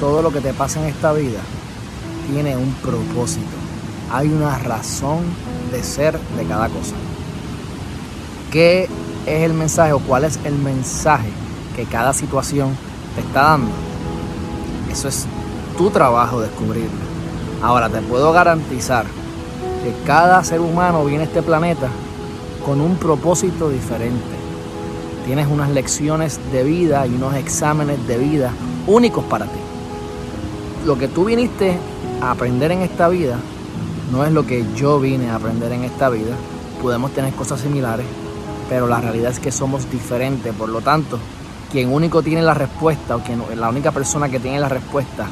todo lo que te pasa en esta vida tiene un propósito. Hay una razón de ser de cada cosa. ¿Qué es el mensaje o cuál es el mensaje que cada situación te está dando? Eso es tu trabajo descubrirlo. Ahora te puedo garantizar que cada ser humano viene a este planeta con un propósito diferente. Tienes unas lecciones de vida y unos exámenes de vida únicos para ti. Lo que tú viniste a aprender en esta vida no es lo que yo vine a aprender en esta vida. Podemos tener cosas similares, pero la realidad es que somos diferentes. Por lo tanto, quien único tiene la respuesta o quien, la única persona que tiene la respuesta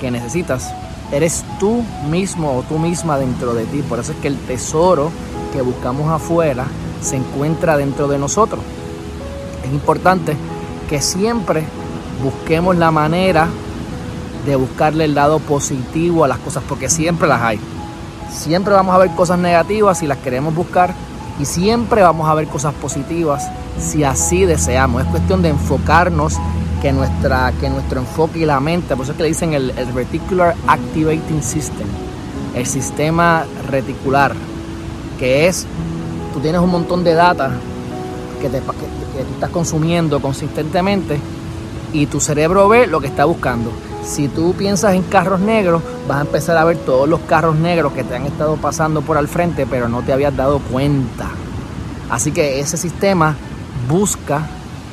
que necesitas eres tú mismo o tú misma dentro de ti. Por eso es que el tesoro que buscamos afuera se encuentra dentro de nosotros. Es importante que siempre busquemos la manera de buscarle el lado positivo a las cosas, porque siempre las hay. Siempre vamos a ver cosas negativas si las queremos buscar y siempre vamos a ver cosas positivas si así deseamos. Es cuestión de enfocarnos que, nuestra, que nuestro enfoque y la mente, por eso es que le dicen el, Reticular Activating System, el sistema reticular, que es, tú tienes un montón de data que, te, que, que tú estás consumiendo consistentemente y tu cerebro ve lo que está buscando. Si tú piensas en carros negros, vas a empezar a ver todos los carros negros que te han estado pasando por al frente, pero no te habías dado cuenta. Así que ese sistema busca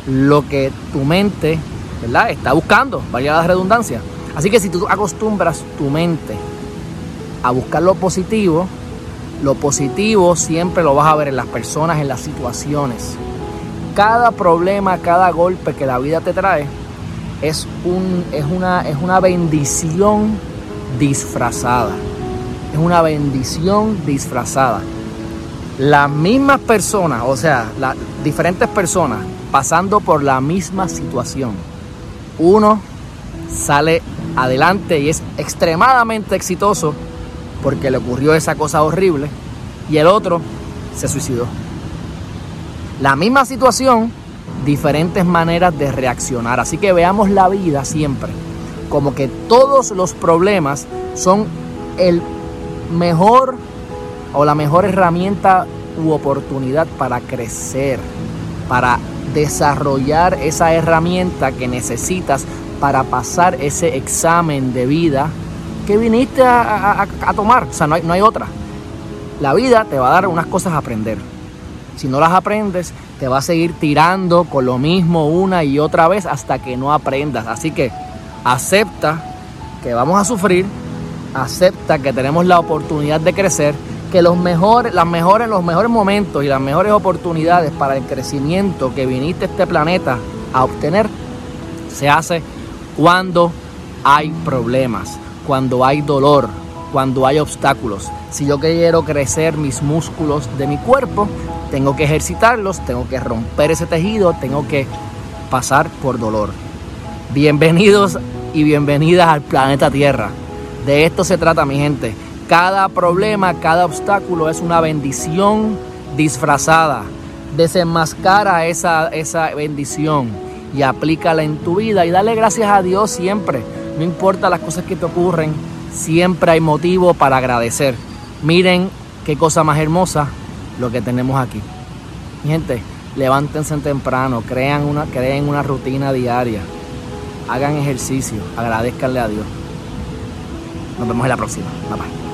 lo que tu mente ¿verdad? Está buscando, vaya la redundancia. Así que si tú acostumbras tu mente a buscar lo positivo, lo positivo siempre lo vas a ver en las personas, en las situaciones. Cada problema, cada golpe que la vida te trae es, un, es, una, es una bendición disfrazada. Es una bendición disfrazada. Las mismas personas, o sea, diferentes personas pasando por la misma situación uno sale adelante y es extremadamente exitoso porque le ocurrió esa cosa horrible y el otro se suicidó. La misma situación, diferentes maneras de reaccionar. Así que veamos la vida siempre como que todos los problemas son el mejor o la mejor herramienta u oportunidad para crecer, para desarrollar esa herramienta que necesitas para pasar ese examen de vida que viniste a, tomar. O sea, no hay, no hay otra. La vida te va a dar unas cosas a aprender. Si no las aprendes, te va a seguir tirando con lo mismo una y otra vez hasta que no aprendas. Así que acepta que vamos a sufrir, acepta que tenemos la oportunidad de crecer que los mejores, las mejores, los mejores momentos y las mejores oportunidades para el crecimiento que viniste a este planeta a obtener se hace cuando hay problemas, cuando hay dolor, cuando hay obstáculos. Si yo quiero crecer mis músculos de mi cuerpo, tengo que ejercitarlos, tengo que romper ese tejido, tengo que pasar por dolor. Bienvenidos y bienvenidas al planeta Tierra. De esto se trata, mi gente cada problema, cada obstáculo es una bendición disfrazada. Desenmascara esa, esa bendición y aplícala en tu vida y dale gracias a Dios siempre. No importa las cosas que te ocurren, siempre hay motivo para agradecer. Miren qué cosa más hermosa lo que tenemos aquí. Gente, levántense temprano, crean una, creen una rutina diaria, hagan ejercicio, agradezcanle a Dios. Nos vemos en la próxima. Bye bye.